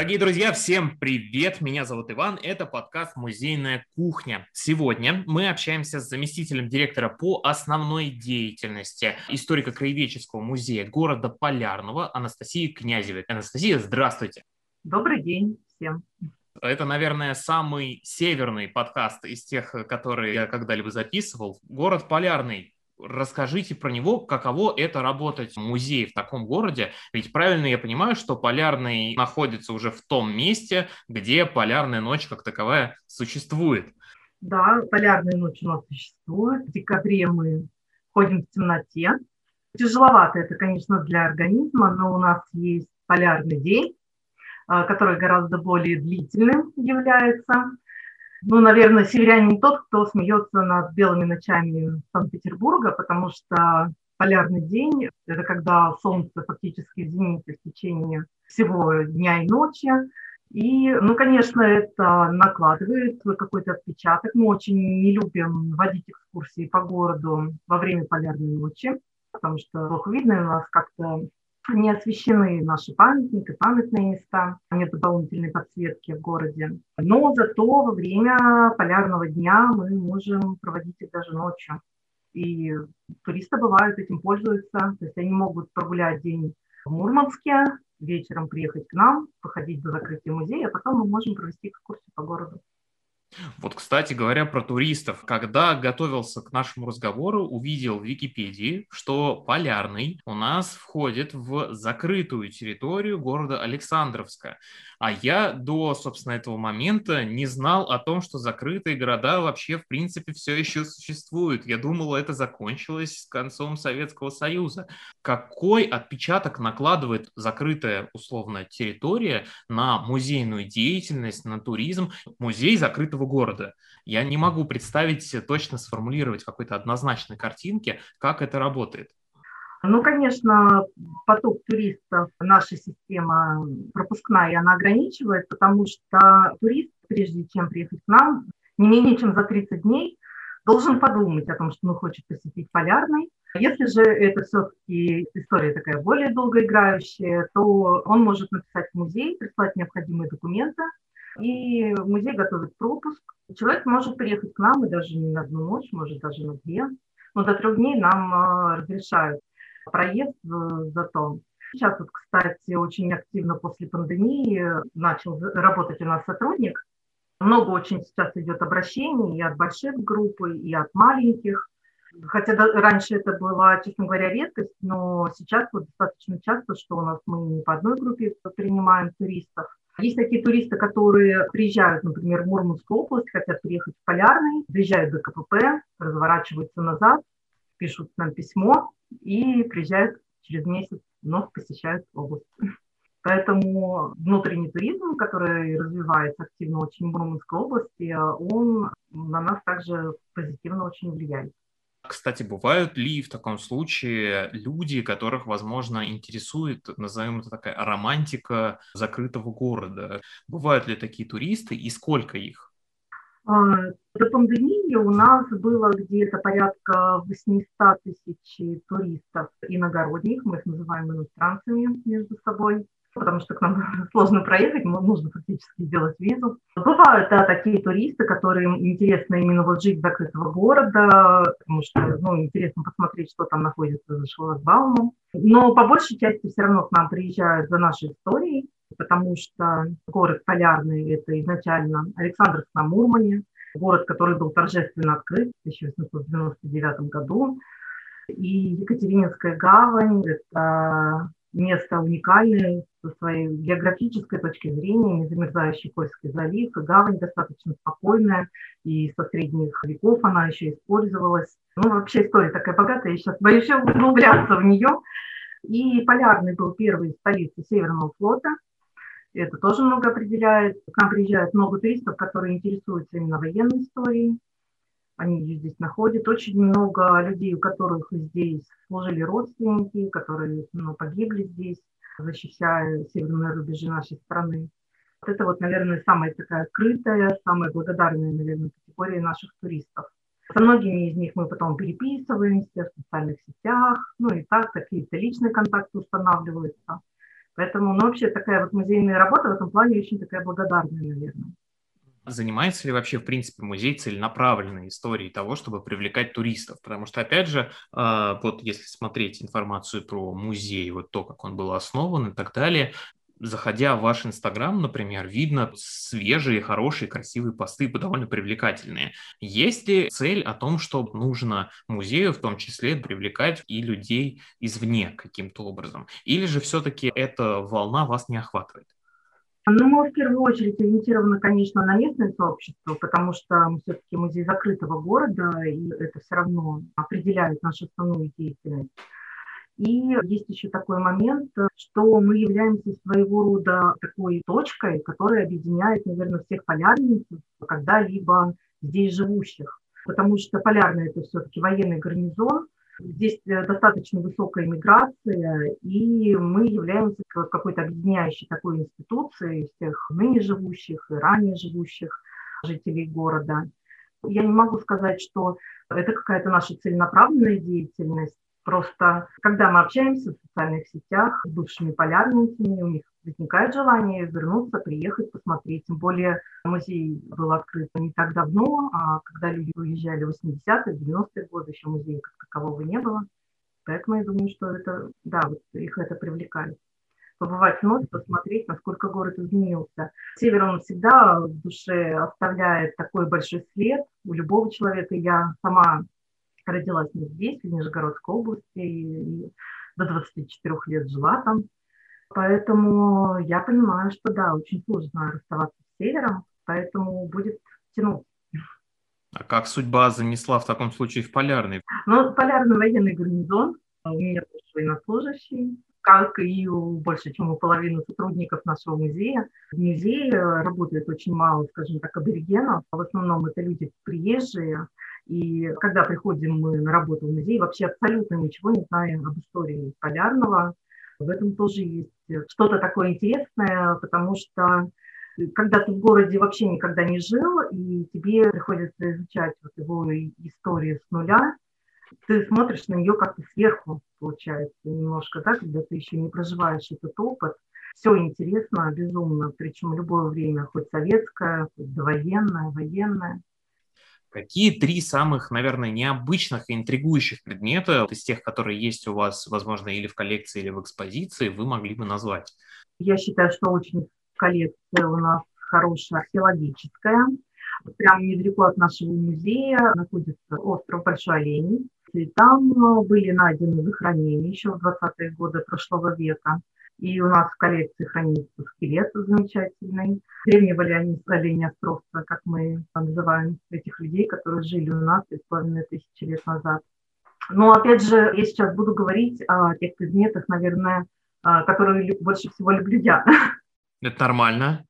Дорогие друзья, всем привет! Меня зовут Иван, это подкаст «Музейная кухня». Сегодня мы общаемся с заместителем директора по основной деятельности историко-краеведческого музея города Полярного Анастасией Князевой. Анастасия, здравствуйте! Добрый день всем! Это, наверное, самый северный подкаст из тех, которые я когда-либо записывал. Город Полярный расскажите про него, каково это работать в музее в таком городе. Ведь правильно я понимаю, что Полярный находится уже в том месте, где Полярная ночь как таковая существует. Да, Полярная ночь у нас существует. В декабре мы ходим в темноте. Тяжеловато это, конечно, для организма, но у нас есть полярный день, а, который гораздо более длительным является. Ну, наверное, северянин тот, кто смеется над белыми ночами Санкт-Петербурга, потому что полярный день – это когда солнце фактически в в течение всего дня и ночи. И, ну, конечно, это накладывает какой-то отпечаток. Мы очень не любим водить экскурсии по городу во время полярной ночи, потому что плохо видно, у нас как-то не освещены наши памятники, памятные места, нет дополнительной подсветки в городе. Но зато во время полярного дня мы можем проводить их даже ночью. И туристы бывают этим пользуются, то есть они могут прогулять день в Мурманске, вечером приехать к нам, походить до закрытия музея, а потом мы можем провести экскурсию по городу. Вот, кстати говоря, про туристов. Когда готовился к нашему разговору, увидел в Википедии, что Полярный у нас входит в закрытую территорию города Александровска. А я до, собственно, этого момента не знал о том, что закрытые города вообще, в принципе, все еще существуют. Я думал, это закончилось с концом Советского Союза. Какой отпечаток накладывает закрытая, условно, территория на музейную деятельность, на туризм? Музей закрытого города. Я не могу представить, точно сформулировать какой-то однозначной картинки, как это работает. Ну, конечно, поток туристов наша система пропускная, она ограничивает, потому что турист, прежде чем приехать к нам, не менее чем за 30 дней должен подумать о том, что он хочет посетить Полярный. Если же это все-таки история такая более долгоиграющая, то он может написать в музей, прислать необходимые документы, и музей готовит пропуск. Человек может приехать к нам и даже не на одну ночь, может даже на две. Но до трех дней нам а, разрешают проезд зато. Сейчас вот, кстати, очень активно после пандемии начал работать у нас сотрудник. Много очень сейчас идет обращений и от больших групп, и от маленьких. Хотя раньше это была, честно говоря, редкость, но сейчас вот достаточно часто, что у нас мы не по одной группе принимаем туристов. Есть такие туристы, которые приезжают, например, в Мурманскую область, хотят приехать в Полярный, приезжают до КПП, разворачиваются назад, пишут нам письмо, и приезжают через месяц, вновь посещают область. Поэтому внутренний туризм, который развивается активно очень в Мурманской области, он на нас также позитивно очень влияет. Кстати, бывают ли в таком случае люди, которых, возможно, интересует, назовем это такая романтика закрытого города? Бывают ли такие туристы и сколько их? А, до пандемии у нас было где-то порядка 800 тысяч туристов иногородних, мы их называем иностранцами между собой, потому что к нам сложно проехать, нужно фактически сделать визу. Бывают да, такие туристы, которым интересно именно вот жить закрытого города, потому что ну, интересно посмотреть, что там находится за шлагбаумом. Но по большей части все равно к нам приезжают за нашей историей, потому что город Полярный – это изначально Александровск на Мурмане, город, который был торжественно открыт в 1899 году. И Екатерининская гавань – это место уникальное со своей географической точки зрения, незамерзающий Кольский залив, гавань достаточно спокойная, и со средних веков она еще использовалась. Ну, вообще история такая богатая, я сейчас боюсь углубляться в нее. И Полярный был первой столицей Северного флота – это тоже много определяет. К нам приезжает много туристов, которые интересуются именно военной историей. Они ее здесь находят. Очень много людей, у которых здесь служили родственники, которые ну, погибли здесь, защищая северные рубежи нашей страны. Вот это вот, наверное, самая такая открытая, самая благодарная, наверное, категория наших туристов. Со многими из них мы потом переписываемся в социальных сетях, ну и так, какие-то личные контакты устанавливаются. Поэтому, ну, вообще такая вот музейная работа в этом плане очень такая благодарная, наверное. Занимается ли вообще, в принципе, музей целенаправленной историей того, чтобы привлекать туристов? Потому что, опять же, а, вот если смотреть информацию про музей, вот то, как он был основан и так далее, заходя в ваш Инстаграм, например, видно свежие, хорошие, красивые посты, довольно привлекательные. Есть ли цель о том, что нужно музею в том числе привлекать и людей извне каким-то образом? Или же все-таки эта волна вас не охватывает? Ну, мы в первую очередь ориентированы, конечно, на местное сообщество, потому что мы все-таки музей закрытого города, и это все равно определяет нашу основную деятельность. И есть еще такой момент, что мы являемся своего рода такой точкой, которая объединяет, наверное, всех полярников, когда-либо здесь живущих. Потому что полярный – это все-таки военный гарнизон, Здесь э, достаточно высокая миграция, и мы являемся какой-то объединяющей такой институцией всех ныне живущих и ранее живущих жителей города. Я не могу сказать, что это какая-то наша целенаправленная деятельность, Просто когда мы общаемся в социальных сетях с бывшими полярницами, у них возникает желание вернуться, приехать, посмотреть. Тем более музей был открыт не так давно, а когда люди уезжали в 80-е, 90-е годы, еще музея как такового не было. Поэтому я думаю, что это, да, вот их это привлекает. Побывать вновь, посмотреть, насколько город изменился. Север, он всегда в душе оставляет такой большой след у любого человека. Я сама родилась не здесь, в Нижегородской области, и до 24 лет жила там. Поэтому я понимаю, что да, очень сложно расставаться с севером, поэтому будет тянуть. А как судьба занесла в таком случае в полярный? Ну, полярный военный гарнизон. У меня тоже военнослужащий, как и у больше, чем у половины сотрудников нашего музея. В музее работает очень мало, скажем так, аборигенов. В основном это люди приезжие, и когда приходим мы на работу в музей, вообще абсолютно ничего не знаем об истории Полярного. В этом тоже есть что-то такое интересное, потому что когда ты в городе вообще никогда не жил, и тебе приходится изучать вот его историю с нуля, ты смотришь на нее как-то сверху, получается, немножко, да, когда ты еще не проживаешь этот опыт. Все интересно, безумно, причем любое время, хоть советское, хоть довоенное, военное. Какие три самых, наверное, необычных и интригующих предмета из тех, которые есть у вас, возможно, или в коллекции, или в экспозиции, вы могли бы назвать? Я считаю, что очень коллекция у нас хорошая археологическая. Прямо недалеко от нашего музея находится остров Большой Олень. И там были найдены захоронения еще в 20-е годы прошлого века. И у нас в коллекции хранится скелет замечательный. Древнего оленя островца, как мы называем этих людей, которые жили у нас 3,5 тысячи лет назад. Но опять же, я сейчас буду говорить о тех предметах, наверное, а, которые больше всего люблю я. Это нормально.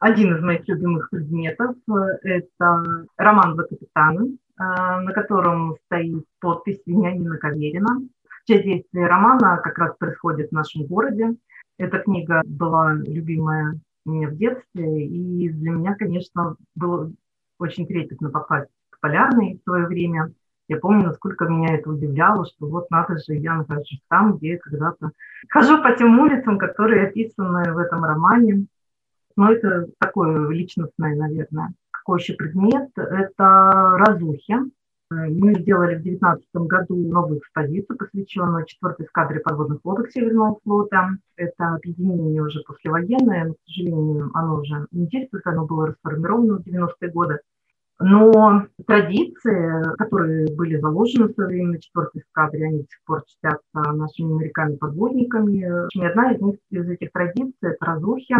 Один из моих любимых предметов – это роман «Два капитана», а, на котором стоит подпись Вениамина Каверина. Часть действия романа как раз происходит в нашем городе. Эта книга была любимая мне в детстве, и для меня, конечно, было очень трепетно попасть в Полярный в свое время. Я помню, насколько меня это удивляло, что вот надо же, я нахожусь там, где когда-то хожу по тем улицам, которые описаны в этом романе. Но это такое личностное, наверное. Какой еще предмет? Это разухи. Мы сделали в 2019 году новую экспозицию, посвященную четвертой эскадре подводных лодок Северного флота. Это объединение уже послевоенное, но, к сожалению, оно уже не действует, оно было расформировано в 90-е годы. Но традиции, которые были заложены в свое время на четвертой эскадре, они до сих пор чтятся нашими моряками-подводниками. И одна из них, из этих традиций – это разухи,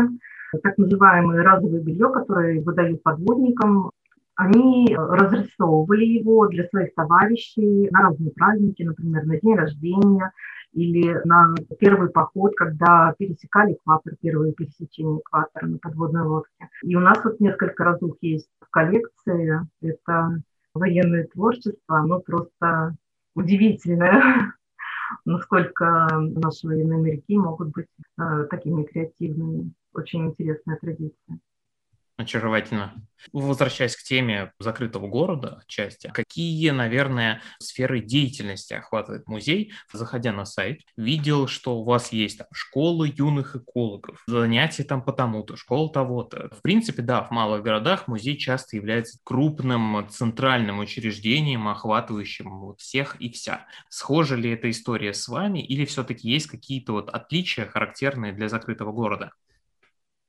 так называемое разовое белье, которое выдают подводникам они разрисовывали его для своих товарищей на разные праздники, например, на день рождения или на первый поход, когда пересекали экватор, первые пересечения экватора на подводной лодке. И у нас вот несколько разух есть в коллекции. Это военное творчество, оно просто удивительное, насколько наши военные моряки могут быть э, такими креативными. Очень интересная традиция. Очаровательно. Возвращаясь к теме закрытого города части, какие, наверное, сферы деятельности охватывает музей? Заходя на сайт, видел, что у вас есть там школы юных экологов, занятия там по тому-то, школа того-то. В принципе, да, в малых городах музей часто является крупным центральным учреждением, охватывающим всех и вся. Схожа ли эта история с вами или все-таки есть какие-то вот отличия, характерные для закрытого города?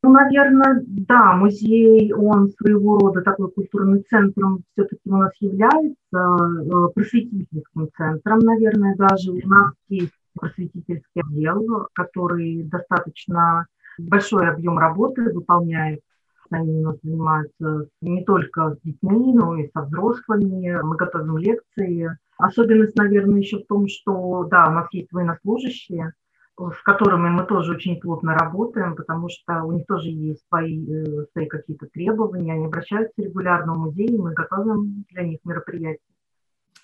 Ну, наверное, да, музей, он своего рода такой культурным центром все-таки у нас является, э, просветительским центром, наверное, даже у нас есть просветительский отдел, который достаточно большой объем работы выполняет. Они у нас занимаются не только с детьми, но и со взрослыми. Мы готовим лекции. Особенность, наверное, еще в том, что, да, у нас есть военнослужащие, с которыми мы тоже очень плотно работаем, потому что у них тоже есть свои, э, свои какие-то требования, они обращаются регулярно в музей, и мы готовим для них мероприятия.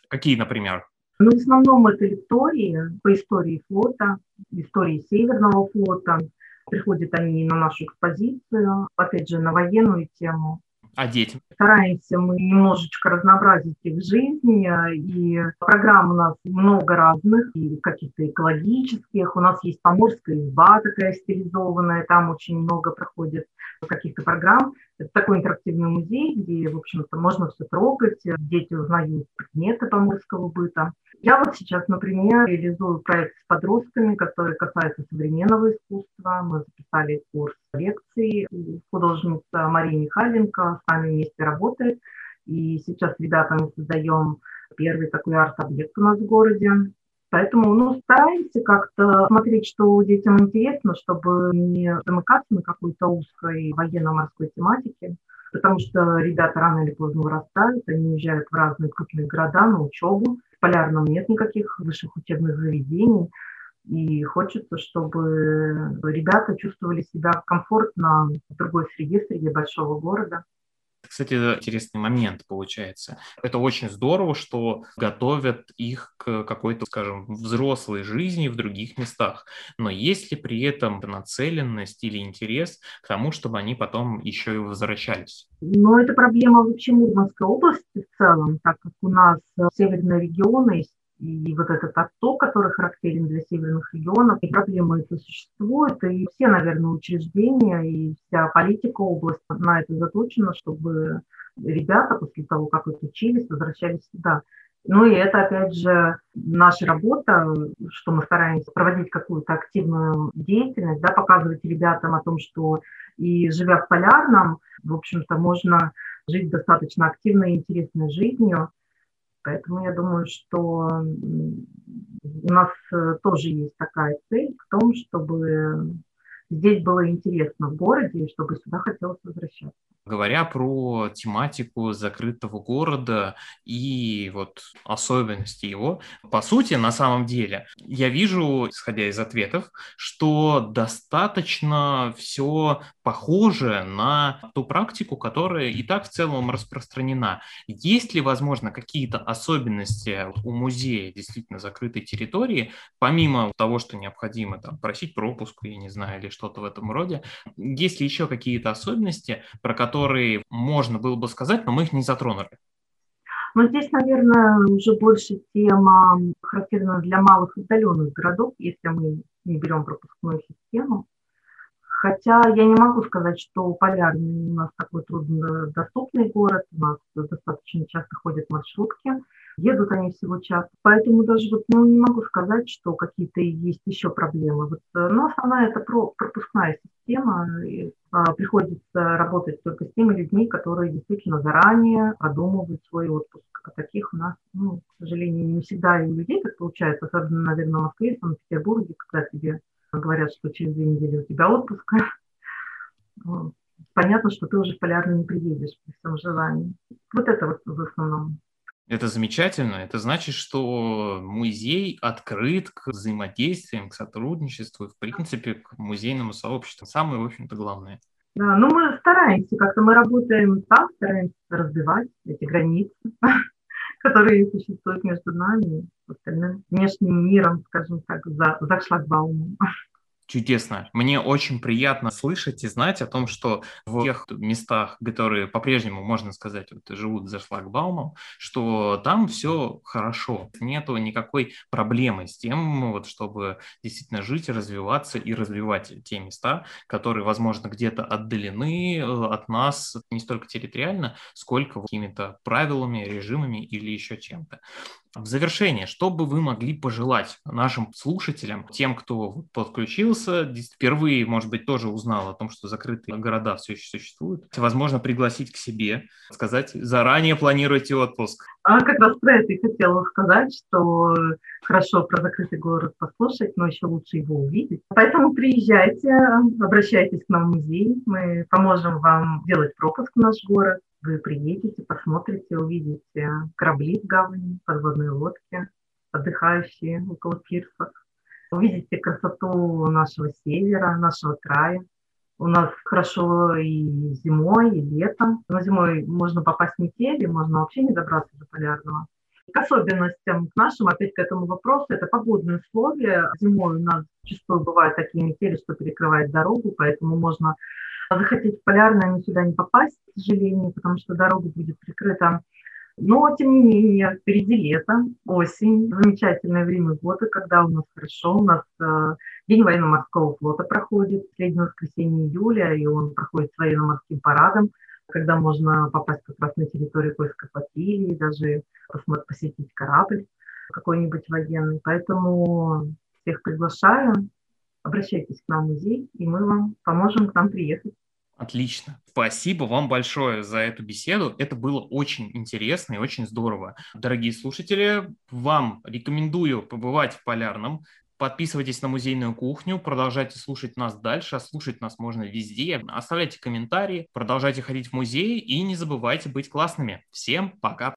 Какие, например? Ну, в основном это лектории по истории флота, истории Северного флота. Приходят они на нашу экспозицию, опять же, на военную тему а детям? Стараемся мы немножечко разнообразить их жизнь, и программ у нас много разных, и каких-то экологических. У нас есть поморская изба такая стилизованная, там очень много проходит каких-то программ. Это такой интерактивный музей, где, в общем-то, можно все трогать, дети узнают предметы поморского быта. Я вот сейчас, например, реализую проект с подростками, который касается современного искусства. Мы записали курс лекций. Художница Мария Михайленко с нами вместе работает. И сейчас ребята мы создаем первый такой арт-объект у нас в городе. Поэтому ну, стараемся как-то смотреть, что детям интересно, чтобы не замыкаться на какой-то узкой военно-морской тематике, потому что ребята рано или поздно вырастают, они уезжают в разные крупные города на учебу, Полярном нет никаких высших учебных заведений, и хочется, чтобы ребята чувствовали себя комфортно в другой среде, среди большого города. Кстати, интересный момент получается. Это очень здорово, что готовят их к какой-то, скажем, взрослой жизни в других местах. Но есть ли при этом нацеленность или интерес к тому, чтобы они потом еще и возвращались? Ну, это проблема вообще Мурманской области в целом, так как у нас северные регионы и вот этот отток, который характерен для северных регионов, и проблема это существует, и все, наверное, учреждения и вся политика области на это заточена, чтобы ребята после того, как отучились, возвращались сюда. Ну и это, опять же, наша работа, что мы стараемся проводить какую-то активную деятельность, да, показывать ребятам о том, что и живя в Полярном, в общем-то, можно жить достаточно активной и интересной жизнью, Поэтому я думаю, что у нас э, тоже есть такая цель в том, чтобы здесь было интересно в городе, и чтобы сюда хотелось возвращаться. Говоря про тематику закрытого города и вот особенности его, по сути, на самом деле, я вижу, исходя из ответов, что достаточно все похоже на ту практику, которая и так в целом распространена. Есть ли, возможно, какие-то особенности у музея действительно закрытой территории, помимо того, что необходимо там просить пропуск, я не знаю, или что-то в этом роде, есть ли еще какие-то особенности, про которые которые можно было бы сказать, но мы их не затронули. Но здесь, наверное, уже больше тема характерна для малых отдаленных городов, если мы не берем пропускную систему. Хотя я не могу сказать, что Полярный у нас такой труднодоступный город, у нас достаточно часто ходят маршрутки, едут они всего час. Поэтому даже вот, ну, не могу сказать, что какие-то есть еще проблемы. Вот, э, но основная это про пропускная система. И, а, приходится работать только с теми людьми, которые действительно заранее продумывают свой отпуск. А таких у нас, ну, к сожалению, не всегда и у людей так получается, особенно, наверное, в Москве, в Санкт-Петербурге, когда тебе говорят, что через две недели у тебя отпуск. Понятно, что ты уже в полярный не приедешь при всем желании. Вот это вот в основном. Это замечательно. Это значит, что музей открыт к взаимодействиям, к сотрудничеству, в принципе, к музейному сообществу. Самое, в общем-то, главное. Да, ну мы стараемся, как-то мы работаем так, стараемся разбивать эти границы, которые существуют между нами остальным внешним миром, скажем так, за, за шлагбаумом. Чудесно. Мне очень приятно слышать и знать о том, что в тех местах, которые по-прежнему, можно сказать, вот, живут за шлагбаумом, что там все хорошо. Нету никакой проблемы с тем, вот, чтобы действительно жить, развиваться и развивать те места, которые, возможно, где-то отдалены э, от нас не столько территориально, сколько какими-то правилами, режимами или еще чем-то. В завершение, что бы вы могли пожелать нашим слушателям, тем, кто подключился, впервые, может быть, тоже узнал о том, что закрытые города все еще существуют, возможно, пригласить к себе, сказать, заранее планируйте отпуск. А как раз про это и хотела сказать, что хорошо про закрытый город послушать, но еще лучше его увидеть. Поэтому приезжайте, обращайтесь к нам в музей, мы поможем вам делать пропуск в наш город. Вы приедете, посмотрите, увидите корабли в гавани, подводные лодки, отдыхающие около пирсов. Увидите красоту нашего севера, нашего края. У нас хорошо и зимой, и летом. Но зимой можно попасть в метели, можно вообще не добраться до полярного. К особенностям, к нашим, опять к этому вопросу, это погодные условия. Зимой у нас зачастую бывают такие метели, что перекрывает дорогу, поэтому можно захотеть в полярное, но сюда не попасть, к сожалению, потому что дорога будет прикрыта. Но, тем не менее, впереди лето, осень, замечательное время года, когда у нас хорошо. У нас э, День военно-морского флота проходит, последнее воскресенье июля, и он проходит с военно-морским парадом, когда можно попасть как раз на территорию Кольской флотилии, даже посетить корабль какой-нибудь военный. Поэтому всех приглашаю, обращайтесь к нам в музей, и мы вам поможем к нам приехать. Отлично. Спасибо вам большое за эту беседу. Это было очень интересно и очень здорово. Дорогие слушатели, вам рекомендую побывать в Полярном. Подписывайтесь на музейную кухню, продолжайте слушать нас дальше, а слушать нас можно везде. Оставляйте комментарии, продолжайте ходить в музей и не забывайте быть классными. Всем пока!